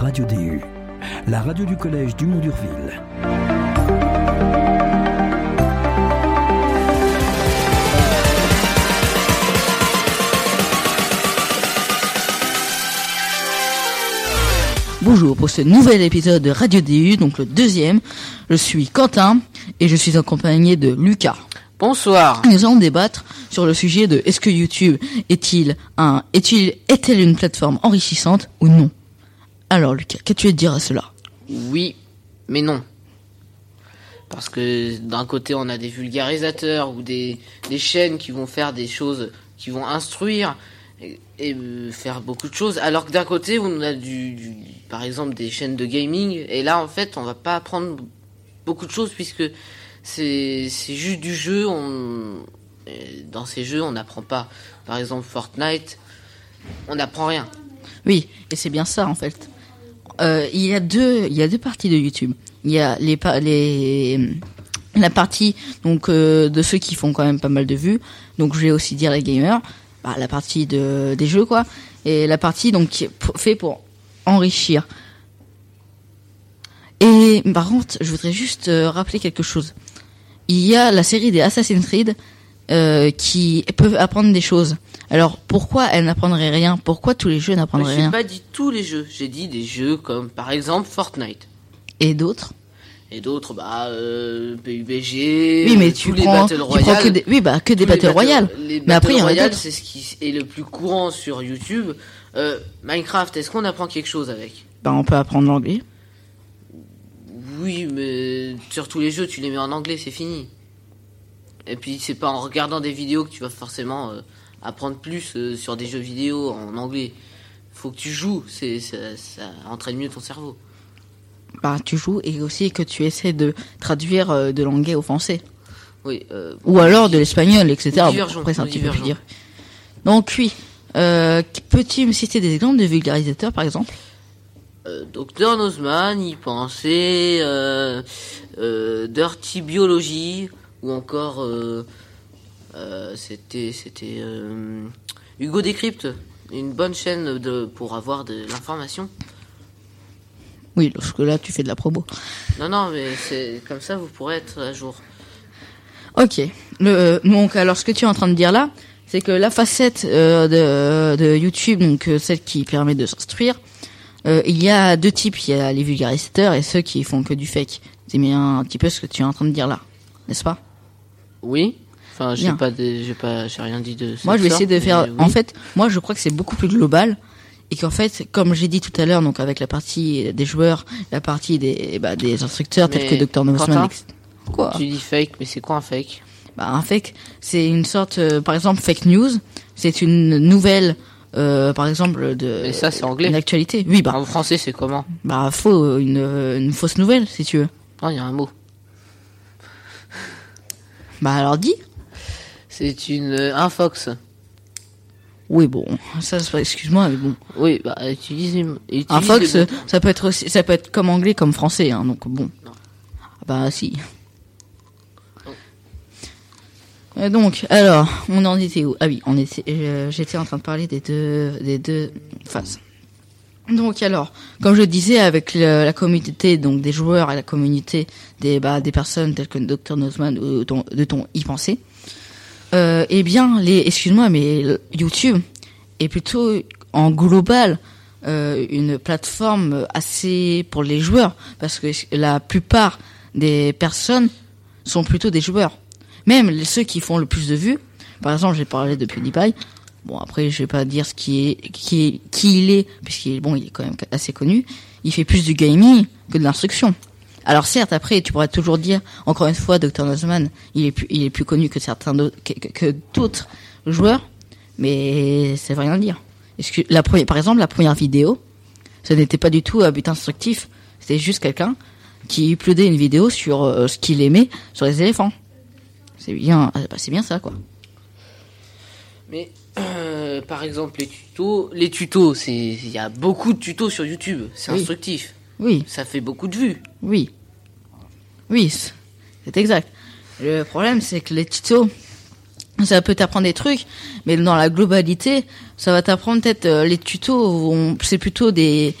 Radio DU, la radio du collège du Mont d'Urville. Bonjour pour ce nouvel épisode de Radio DU, donc le deuxième. Je suis Quentin et je suis accompagné de Lucas. Bonsoir. Nous allons débattre sur le sujet de est-ce que YouTube est-il un est-il est-elle une plateforme enrichissante ou non? Alors Lucas, qu'as-tu à dire à cela? Oui, mais non. Parce que d'un côté, on a des vulgarisateurs ou des, des chaînes qui vont faire des choses, qui vont instruire et, et, euh, faire beaucoup de choses. Alors que d'un côté, on a du, du, par exemple des chaînes de gaming. Et là, en fait, on va pas apprendre beaucoup de choses puisque c'est c'est juste du jeu. On, dans ces jeux, on n'apprend pas. Par exemple, Fortnite, on n'apprend rien. Oui, et c'est bien ça en fait. Euh, il y a deux, il y a deux parties de YouTube. Il y a les les la partie donc euh, de ceux qui font quand même pas mal de vues. Donc je vais aussi dire les gamers, bah, la partie de des jeux quoi, et la partie donc qui est fait pour enrichir. Et par contre, je voudrais juste euh, rappeler quelque chose. Il y a la série des Assassin's Creed euh, qui peuvent apprendre des choses. Alors pourquoi elles n'apprendraient rien? Pourquoi tous les jeux n'apprendraient rien? J'ai pas dit tous les jeux, j'ai dit des jeux comme par exemple Fortnite. Et d'autres? Et d'autres, bah euh, PUBG. Oui, mais tu tous prends, les Battle tu prends que des, oui, bah que des Battle Royale. Les mais après il y en a Royale, c'est ce qui est le plus courant sur YouTube. Euh, Minecraft, est-ce qu'on apprend quelque chose avec? Bah on peut apprendre l'anglais. Oui, mais sur tous les jeux, tu les mets en anglais, c'est fini. Et puis c'est pas en regardant des vidéos que tu vas forcément euh, apprendre plus euh, sur des jeux vidéo en anglais. Faut que tu joues, c'est ça, ça entraîne mieux ton cerveau. Bah tu joues et aussi que tu essaies de traduire euh, de l'anglais au français. Oui. Euh, Ou alors de l'espagnol, etc. Divergent, Après c'est un petit peu plus divergent. dire. Donc oui. Peux-tu me citer des exemples de vulgarisateurs par exemple? Docteur Nozman, y pensait, Dirty Biology, ou encore, euh, euh, c'était, c'était euh, Hugo Décrypte, une bonne chaîne de, pour avoir de l'information. Oui, parce que là tu fais de la promo. Non, non, mais c'est comme ça, vous pourrez être à jour. Ok. Le, donc alors ce que tu es en train de dire là, c'est que la facette euh, de, de YouTube, donc euh, celle qui permet de s'instruire, euh, il y a deux types. Il y a les vulgarisateurs et ceux qui font que du fake. C'est bien un petit peu ce que tu es en train de dire là, n'est-ce pas? Oui. Enfin, j'ai pas, j'ai pas, j'ai rien dit de. Moi, je vais cette essayer de faire. En fait, moi, je crois que c'est beaucoup plus global et qu'en fait, comme j'ai dit tout à l'heure, donc avec la partie des joueurs, la partie des bah, des instructeurs tels que Dr etc. Quoi tu dis fake, mais c'est quoi un fake? Bah, un fake, c'est une sorte, euh, par exemple, fake news. C'est une nouvelle, euh, par exemple, de. Mais ça, c'est anglais. Une actualité. Oui, bah, En français, c'est comment? Bah, faux, une, une fausse nouvelle, si tu veux. Non, il y a un mot. Bah, alors dis. C'est une euh, un fox. Oui, bon, ça, excuse-moi, mais bon. Oui, bah utilise, utilise Un fox, ça peut être aussi, ça peut être comme anglais, comme français, hein, donc bon. Non. Ah Bah, si. Euh, donc, alors, on en était où? Ah oui, on était, euh, j'étais en train de parler des deux, des deux phases. Donc alors, comme je disais, avec la communauté donc des joueurs et la communauté des bah, des personnes telles que Dr Nozman ou ton, de ton y penser, euh, eh bien les excuse-moi mais YouTube est plutôt en global euh, une plateforme assez pour les joueurs parce que la plupart des personnes sont plutôt des joueurs. Même ceux qui font le plus de vues, par exemple, j'ai parlé de PewDiePie. Bon après je vais pas dire ce qui est qui est qui il est puisqu'il est bon il est quand même assez connu. Il fait plus du gaming que de l'instruction. Alors certes après tu pourrais toujours dire encore une fois Dr Nozman il est plus il est plus connu que certains d'autres que, d'autres joueurs mais ça veut rien dire. Que la première par exemple la première vidéo ce n'était pas du tout à but instructif c'était juste quelqu'un qui uploadait une vidéo sur euh, ce qu'il aimait sur les éléphants. C'est bien bah, c'est bien ça quoi. Mais euh, par exemple les tutos, les tutos, c'est il y a beaucoup de tutos sur YouTube, c'est Oui. instructif, Oui. ça fait beaucoup de vues. Oui. Oui, c'est exact. Le problème, c'est que les tutos, ça peut t'apprendre des trucs, mais dans la globalité, ça va t'apprendre peut-être euh, les tutos. C'est plutôt des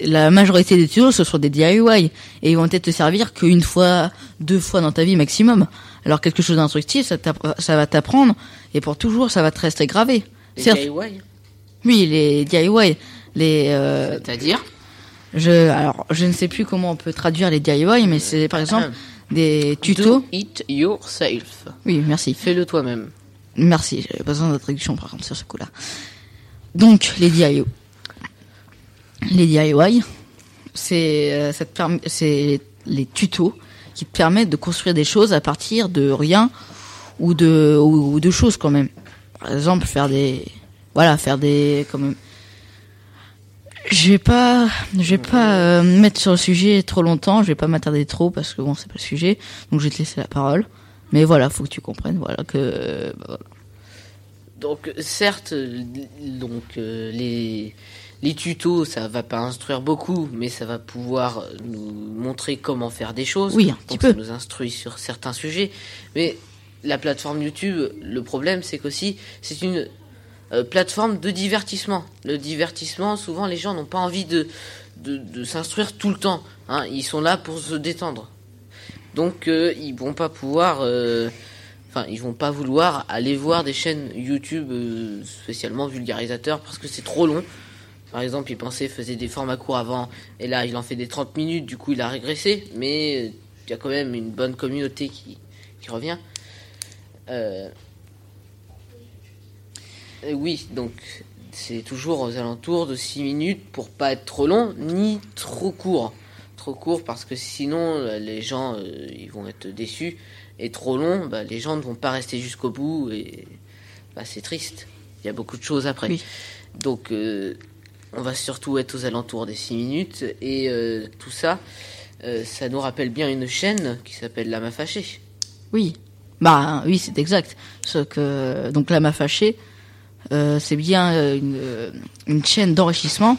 la majorité des tutos ce sont des DIY et ils vont peut-être te servir qu'une fois, deux fois dans ta vie maximum. Alors quelque chose d'instructif, ça, va t'apprendre et pour toujours ça va te rester gravé. Les DIY oui, les DIY, les euh, C'est-à-dire je alors je ne sais plus comment on peut traduire les DIY, mais c'est par exemple des tutos. Do it yourself. Oui, merci. Fais-le toi-même. Merci, j'avais besoin de traduction par contre sur ce coup-là. Donc les DIY, les DIY, c'est euh, ça te permet- c'est les tutos qui te permettent de construire des choses à partir de rien ou de ou, de choses quand même. Par exemple, faire des voilà, faire des. Je vais pas, je vais pas euh, me mettre sur le sujet trop longtemps. Je vais pas m'attarder trop parce que bon, c'est pas le sujet. Donc je vais te laisser la parole. Mais voilà, faut que tu comprennes, voilà que bah. Donc certes, donc euh, les les tutos, ça va pas instruire beaucoup, mais ça va pouvoir euh, nous montrer comment faire des choses. Oui, un petit peu. ça nous instruit sur certains sujets. Mais la plateforme YouTube, le problème, c'est qu'aussi c'est une euh, plateforme de divertissement. Le divertissement, souvent, les gens n'ont pas envie de de, de s'instruire tout le temps. hein. Ils sont là pour se détendre. Donc euh, ils vont pas pouvoir. euh, Enfin, ils vont pas vouloir aller voir des chaînes YouTube spécialement vulgarisateurs parce que c'est trop long. Par exemple, il pensait faisait des formats courts avant et là il en fait des 30 minutes, du coup il a régressé, mais euh, il y a quand même une bonne communauté qui, qui revient. Euh, oui, donc c'est toujours aux alentours de 6 minutes pour pas être trop long ni trop court. Trop court parce que sinon euh, les gens euh, ils vont être déçus et trop long, bah, les gens ne vont pas rester jusqu'au bout et bah, c'est triste. Il y a beaucoup de choses après. Oui. Donc euh, on va surtout être aux alentours des 6 minutes et euh, tout ça, euh, ça nous rappelle bien une chaîne qui s'appelle Lama Fâché. Oui, bah oui, c'est exact. Que donc là m'a fâché, euh, c'est bien euh, une, euh, une chaîne d'enrichissement,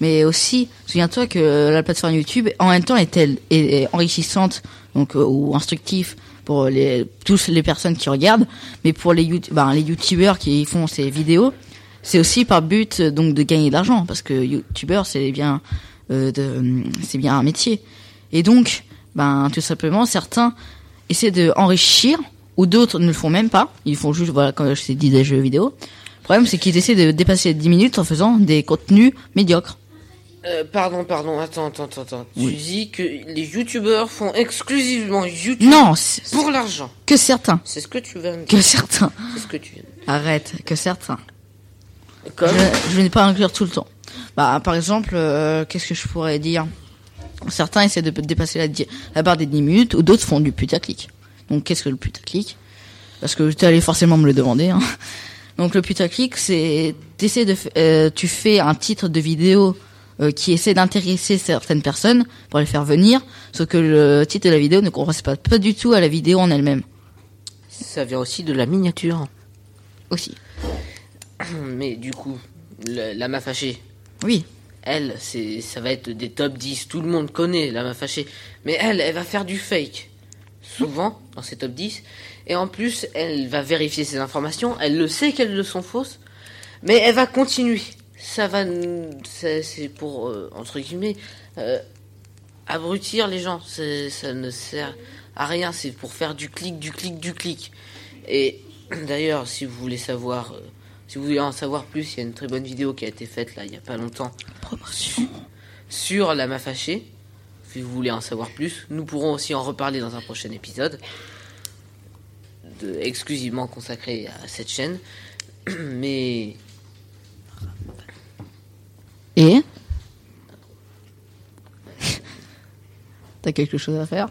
mais aussi souviens-toi que la plateforme YouTube en même temps est elle est, enrichissante donc euh, ou instructif pour les tous les personnes qui regardent, mais pour les ben, les youtubeurs qui font ces vidéos, c'est aussi par but euh, donc de gagner de l'argent parce que youtubeur c'est bien euh, de c'est bien un métier et donc ben tout simplement certains essaient de enrichir ou d'autres ne le font même pas ils font juste voilà comme je t'ai dit des jeux vidéo le problème c'est qu'ils essaient de dépasser les 10 minutes en faisant des contenus médiocres Euh, pardon, pardon, attends, attends, attends. Oui. Tu dis que les youtubeurs font exclusivement YouTube non pour l'argent. que certains C'est ce que tu viens de dire. que certains C'est ce que tu viens de arrête que certains dire. Comme je, je vais pas inclure tout le temps. Bah, par exemple, euh, qu'est-ce que je pourrais dire? Certains essaient de dépasser la, barre des 10 minutes, ou d'autres font du putaclic. Donc, qu'est-ce que le putaclic? Parce que tu allais forcément me le demander. Hein. Donc, le putaclic, c'est t'essaies de, f- euh, tu fais un titre de vidéo euh, qui essaie d'intéresser certaines personnes pour les faire venir, sauf que le titre de la vidéo ne correspond pas du tout à la vidéo en elle-même. ça vient aussi de la miniature. Aussi. Mais du coup, le- Lama Fâché, Oui. elle, c'est, ça va être des top 10. Tout le monde connaît Lama Fâché. Mais elle, elle va faire du fake. Souvent, dans ces top 10. Et en plus, elle va vérifier ses informations. Elle le sait qu'elles le sont fausses. Mais elle va continuer. Ça va, c'est pour, euh, entre guillemets, euh, abrutir les gens. C'est- Ça ne sert à rien. C'est pour faire du clic, du clic, du clic. Et d'ailleurs, si vous voulez savoir, euh, si vous voulez en savoir plus, il y a une très bonne vidéo qui a été faite là, il y a pas longtemps, Promotion. sur la ma fâchée. Si vous voulez en savoir plus, nous pourrons aussi en reparler dans un prochain épisode, de, exclusivement consacré à cette chaîne. Mais Et? T'as quelque chose à faire?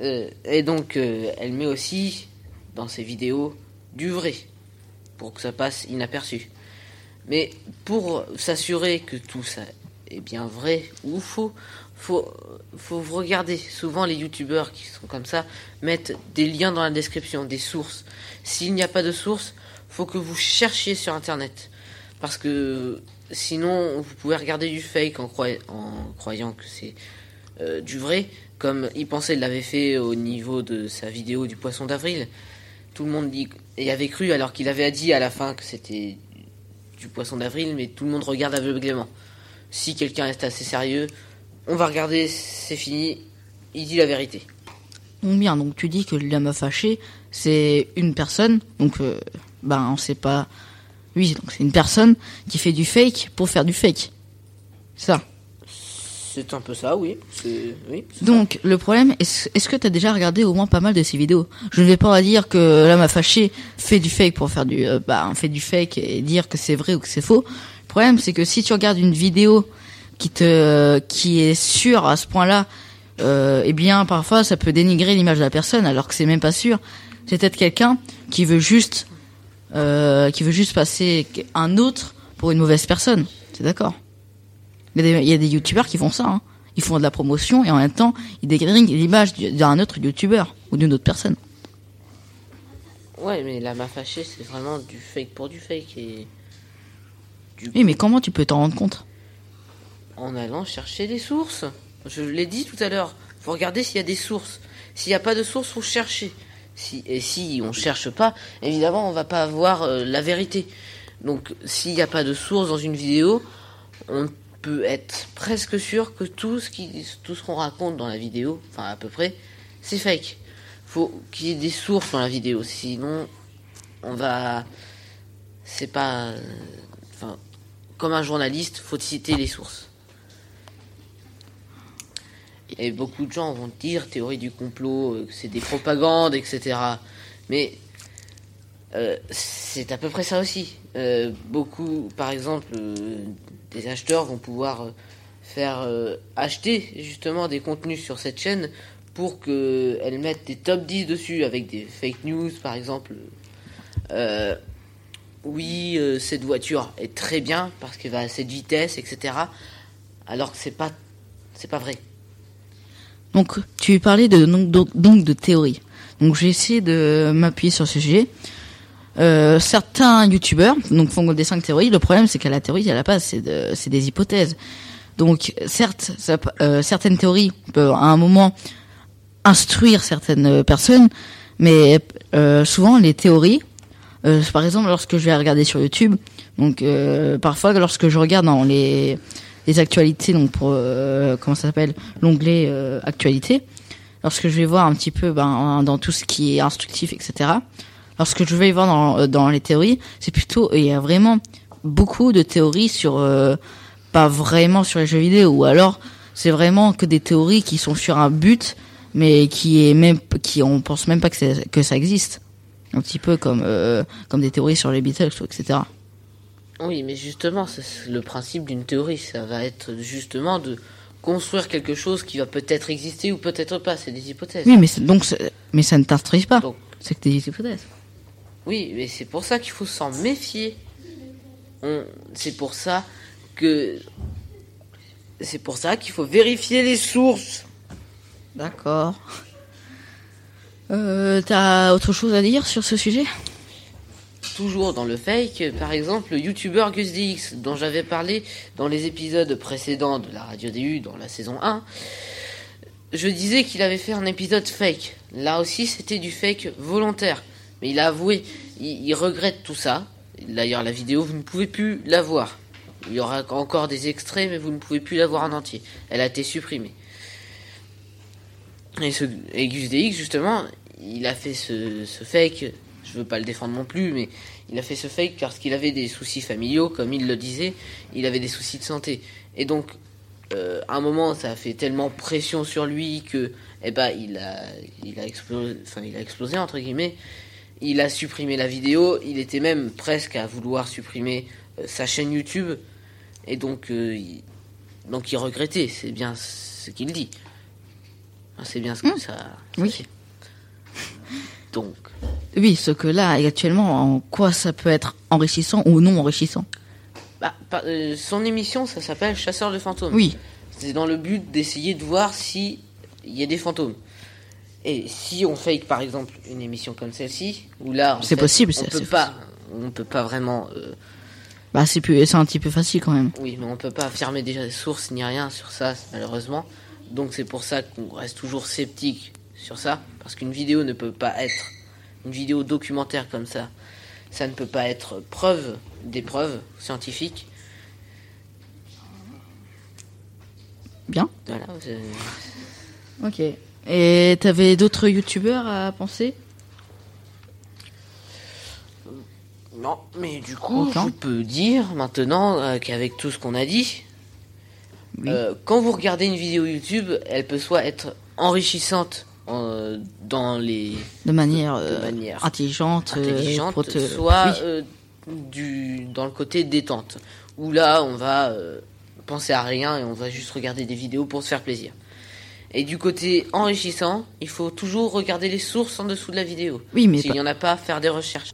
Euh, et donc, euh, elle met aussi dans ses vidéos du vrai pour que ça passe inaperçu. Mais pour s'assurer que tout ça est bien vrai ou faux, faut, faut regarder. Souvent, les youtubeurs qui sont comme ça mettent des liens dans la description, des sources. S'il n'y a pas de source, faut que vous cherchiez sur internet. Parce que sinon, vous pouvez regarder du fake en croyant que c'est euh, du vrai, comme il pensait l'avait fait au niveau de sa vidéo du poisson d'avril. Tout le monde y, y avait cru alors qu'il avait dit à la fin que c'était du poisson d'avril, mais tout le monde regarde aveuglément. si quelqu'un est assez sérieux, on va regarder, c'est fini, il dit la vérité. Donc bien, donc tu dis que la meuf fâchée, c'est une personne, donc euh, ben on sait pas. Oui, donc c'est une personne qui fait du fake pour faire du fake. Ça. C'est un peu ça, oui. Oui. Donc le problème, est-ce que tu as déjà regardé au moins pas mal de ces vidéos? Je ne vais pas dire que la meuf fâchée fait du fake pour faire du, euh, bah, fait du fake et dire que c'est vrai ou que c'est faux. Le problème, c'est que si tu regardes une vidéo qui te, qui est sûre à ce point-là, euh, eh bien parfois ça peut dénigrer l'image de la personne alors que c'est même pas sûr. C'est peut-être quelqu'un qui veut juste, euh, qui veut juste passer un autre pour une mauvaise personne. C'est d'accord? Il y a des, il y a des youtubeurs qui font ça. Hein. Ils font de la promotion et en même temps ils dégradent l'image du- d'un autre youtubeur ou d'une autre personne. Ouais, mais la ma fâchée, c'est vraiment du fake pour du fake et Oui, mais comment tu peux t'en rendre compte? En allant chercher des sources. Je l'ai dit tout à l'heure. Faut regarder s'il y a des sources. S'il n'y a pas de sources, faut chercher. Si, et si on cherche pas, évidemment, on va pas avoir euh, la vérité. Donc, s'il n'y a pas de source dans une vidéo, on être presque sûr que tout ce qui, tout ce qu'on raconte dans la vidéo, enfin à peu près, c'est fake. Faut qu'il y ait des sources dans la vidéo, sinon on va, c'est pas, enfin, comme un journaliste, faut citer les sources. Et beaucoup de gens vont dire théorie du complot, euh, c'est des propagandes, etc. Mais euh, c'est à peu près ça aussi. Euh, beaucoup, par exemple, des acheteurs vont pouvoir euh, faire euh, acheter justement des contenus sur cette chaîne pour qu'elle mette des top 10 dessus avec des fake news, par exemple. Euh, oui, cette voiture est très bien parce qu'elle va à cette vitesse, etc. Alors que c'est pas, c'est pas vrai. Donc, tu parlais de, donc de théorie. Donc, j'ai essayé de m'appuyer sur ce sujet. Euh, certains youtubeurs donc font des cinq théories. Le problème, c'est qu'à la théorie, à la base, c'est de, c'est des hypothèses. Donc, certes, ça euh, certaines théories peuvent à un moment instruire certaines personnes, mais euh, souvent les théories, euh, par exemple, lorsque je vais regarder sur YouTube, donc euh, parfois lorsque je regarde dans les les actualités, donc pour comment ça s'appelle l'onglet actualité, lorsque je vais voir un petit peu ben, dans tout ce qui est instructif, etc. Lorsque je vais voir dans, euh, dans les théories, c'est plutôt il y a vraiment beaucoup de théories sur euh, pas vraiment sur les jeux vidéo ou alors c'est vraiment que des théories qui sont sur un but mais qui est même qui on pense même pas que, que ça existe un petit peu comme euh, comme des théories sur les Beatles etc Oui, mais justement, c'est le principe d'une théorie. Ça va être justement de construire quelque chose qui va peut-être exister ou peut-être pas. C'est des hypothèses. oui mais donc mais ça ne t'instruit pas Donc, c'est que des hypothèses oui, mais c'est pour ça qu'il faut s'en méfier. C'est pour ça que c'est pour ça qu'il faut vérifier les sources. d'accord euh, t'as autre chose à dire sur ce sujet? Toujours dans le fake, par exemple, le youtubeur GusDX, dont j'avais parlé dans les épisodes précédents de la Radio DU, dans la saison 1, je disais qu'il avait fait un épisode fake. Là aussi, c'était du fake volontaire. Mais il a avoué, il, regrette tout ça. D'ailleurs, la vidéo, vous ne pouvez plus la voir. Il y aura encore des extraits, mais vous ne pouvez plus la voir en entier. Elle a été supprimée. Et, ce, et justement, il a fait ce, fake. Je veux pas le défendre non plus, mais il a fait ce fake parce qu'il avait des soucis familiaux, comme il le disait. Il avait des soucis de santé. Et donc, euh, à un moment, ça a fait tellement pression sur lui que, eh ben, il a, il a explosé, enfin, il a explosé entre guillemets. Il a supprimé la vidéo. Il était même presque à vouloir supprimer euh, sa chaîne YouTube. Et donc, euh, il, donc, il regrettait. C'est bien ce qu'il dit. Enfin, C'est bien ce que ça, ça oui. fait. Donc, oui ce que là actuellement en quoi ça peut être enrichissant ou non enrichissant? Bah, par- euh, son émission, ça s'appelle Chasseur de fantômes. oui C'est dans le but d'essayer de voir si il y a des fantômes. Et si on fake par exemple une émission comme celle-ci, où là, C'est possible, on peut pas, on peut pas vraiment, euh, bah c'est plus c'est un petit peu facile quand même oui, mais on peut pas affirmer des sources ni rien sur ça, malheureusement. Donc c'est pour ça qu'on reste toujours sceptique sur ça, parce qu'une vidéo ne peut pas être une vidéo documentaire comme ça. Ça ne peut pas être preuve des preuves scientifiques. Bien. Voilà. Ok. Et t'avais d'autres youtubeurs à penser? Non, mais du coup, Aucun. je peux dire maintenant euh, qu'avec tout ce qu'on a dit, Oui. euh, quand vous regardez une vidéo YouTube, elle peut soit être enrichissante euh, dans les De manière, de manière intelligente, intelligente, pour te- soit Oui. du dans le côté détente, où là on va penser à rien et on va juste regarder des vidéos pour se faire plaisir. Et du côté enrichissant, il faut toujours regarder les sources en dessous de la vidéo. Oui, mais S'il n'y en a pas, faire des recherches.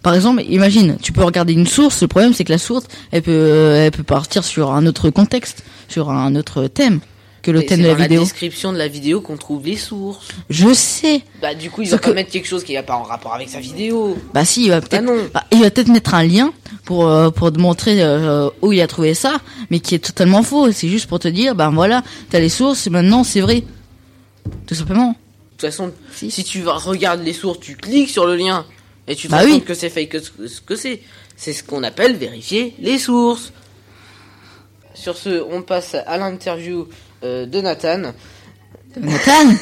Par exemple, imagine, tu peux regarder une source. Le problème, c'est que la source, elle peut, euh, elle peut partir sur un autre contexte, sur un autre thème que le thème c'est de la dans la vidéo. description de la vidéo qu'on trouve les sources. Je sais. Bah du coup, il va pas que- mettre quelque chose qui n'a pas en rapport avec sa vidéo. Bah si, il va Ah peut-être, bah, il va peut-être mettre un lien pour euh, pour te montrer euh, où il a trouvé ça, mais qui est totalement faux. C'est juste pour te dire, ben voilà, t'as les sources, et maintenant c'est vrai, tout simplement. De toute façon, Si. si tu vas regarder les sources, tu cliques sur le lien et tu te Bah rends oui. compte que c'est fake, que ce ce que c'est. C'est ce qu'on appelle vérifier les sources. Sur ce, on passe à l'interview euh, de Nathan. Nathan,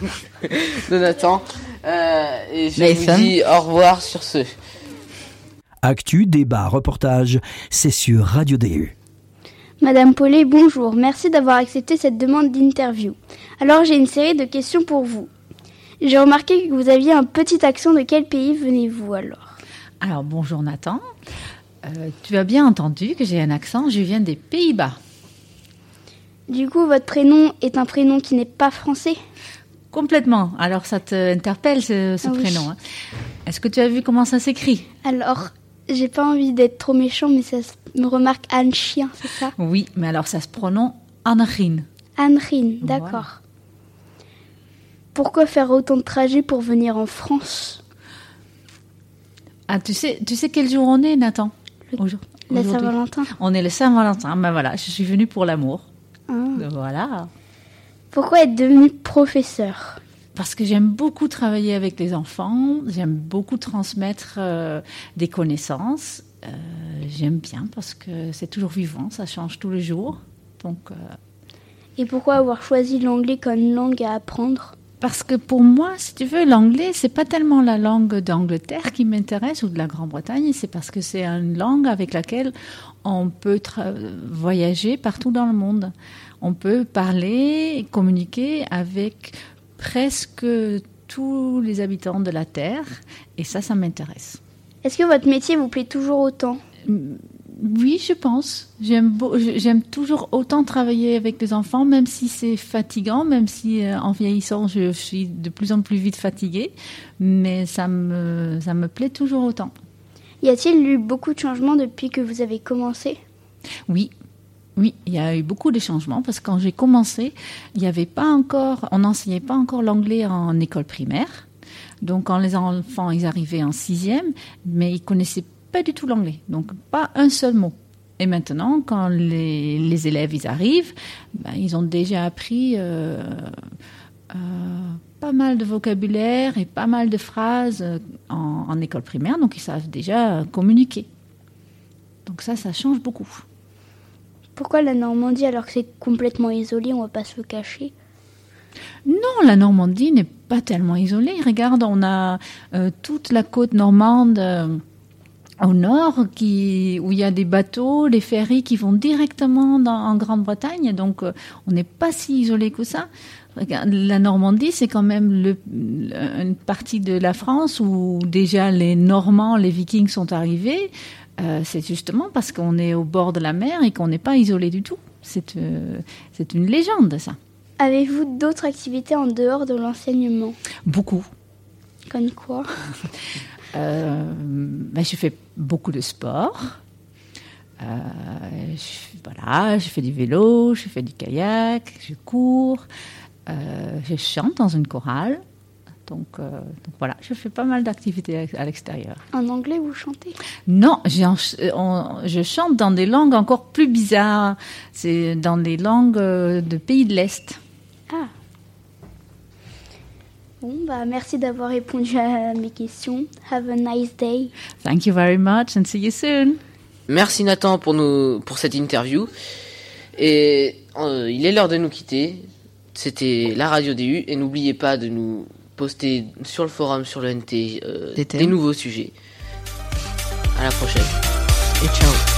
De Nathan. Euh, et je Nathan. vous dis au revoir sur ce. Actu, débat, reportage, c'est sur Radio DU. Madame Paulet, bonjour. Merci d'avoir accepté cette demande d'interview. Alors j'ai une série de questions pour vous. J'ai remarqué que vous aviez un petit accent. De quel pays venez-vous alors? Alors bonjour Nathan. Euh, tu as bien entendu que j'ai un accent, je viens des Pays-Bas. Du coup, votre prénom est un prénom qui n'est pas français? Complètement. Alors ça te interpelle ce, ce Ah oui. prénom. hein. Est-ce que tu as vu comment ça s'écrit? Alors, j'ai pas envie d'être trop méchant, mais ça se- me remarque Anne Chien, c'est ça Oui, mais alors ça se prononce Anachin. Anne Rine, d'accord. Pourquoi faire autant de trajets pour venir en France Ah, tu sais, tu sais quel jour on est, Nathan Aujourd- La aujourd'hui. Saint-Valentin On est le Saint-Valentin. Ben voilà, je suis venue pour l'amour. Ah. Voilà. Pourquoi être devenu professeur Parce que j'aime beaucoup travailler avec les enfants, j'aime beaucoup transmettre euh, des connaissances. Euh, j'aime bien parce que c'est toujours vivant, ça change tous les jours. Donc, euh, Et pourquoi avoir choisi l'anglais comme langue à apprendre? Parce que pour moi, si tu veux, l'anglais, c'est pas tellement la langue d'Angleterre qui m'intéresse ou de la Grande-Bretagne, c'est parce que c'est une langue avec laquelle on peut voyager partout dans le monde. On peut parler, communiquer avec presque tous les habitants de la Terre, et ça, ça m'intéresse. Est-ce que votre métier vous plaît toujours autant? Oui, je pense. J'aime toujours autant travailler avec les enfants, même si c'est fatigant, même si euh, en vieillissant, je suis de plus en plus vite fatiguée, mais ça me, ça me plaît toujours autant. Y a-t-il eu beaucoup de changements depuis que vous avez commencé? Oui. Oui, il y a eu beaucoup de changements parce que quand j'ai commencé, il n'y avait pas encore, on n'enseignait pas encore l'anglais en école primaire. Donc, quand les enfants ils arrivaient en sixième, mais ils connaissaient pas du tout l'anglais, donc pas un seul mot. Et maintenant, quand les, élèves ils arrivent, ben, ils ont déjà appris euh, euh, pas mal de vocabulaire et pas mal de phrases euh, en, en école primaire, donc ils savent déjà communiquer. Donc ça, ça change beaucoup. Pourquoi la Normandie alors que c'est complètement isolé, on va pas se le cacher Non, la Normandie n'est pas tellement isolée. Regarde, on a euh, toute la côte normande euh, au nord qui, où il y a des bateaux, des ferries qui vont directement en Grande-Bretagne. Donc, euh, on n'est pas si isolé que ça. La Normandie, c'est quand même une partie de la France où déjà les Normands, les Vikings sont arrivés. Euh, c'est justement parce qu'on est au bord de la mer et qu'on n'est pas isolé du tout. C'est euh, une légende, ça. Avez-vous d'autres activités en dehors de l'enseignement? Beaucoup. Comme quoi? Euh, ben, je fais beaucoup de sport. Je, voilà, je fais du vélo, je fais du kayak, je cours, je chante dans une chorale. Donc, euh, donc voilà, je fais pas mal d'activités à, l'extérieur. En anglais, vous chantez? Non, j'ai en- on- je chante dans des langues encore plus bizarres. C'est dans des langues euh, de pays de l'Est. Ah Bon, bah merci d'avoir répondu à mes questions. Have a nice day. Thank you very much and see you soon. Merci Nathan pour, nous, pour cette interview. Et euh, il est l'heure de nous quitter. C'était la radio DU et n'oubliez pas de nous poster sur le forum, sur le NT, euh, Des des nouveaux sujets. À la prochaine. Et ciao.